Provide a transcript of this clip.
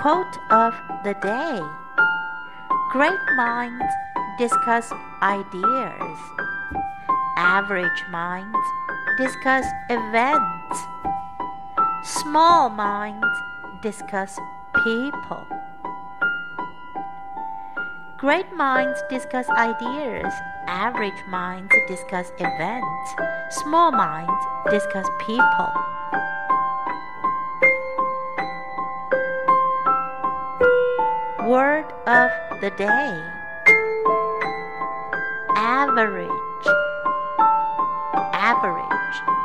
Quote of the day. Great minds discuss ideas, average minds discuss events, small minds discuss people. Great minds discuss ideas, average minds discuss events, small minds discuss people. Word of the day. Average. Average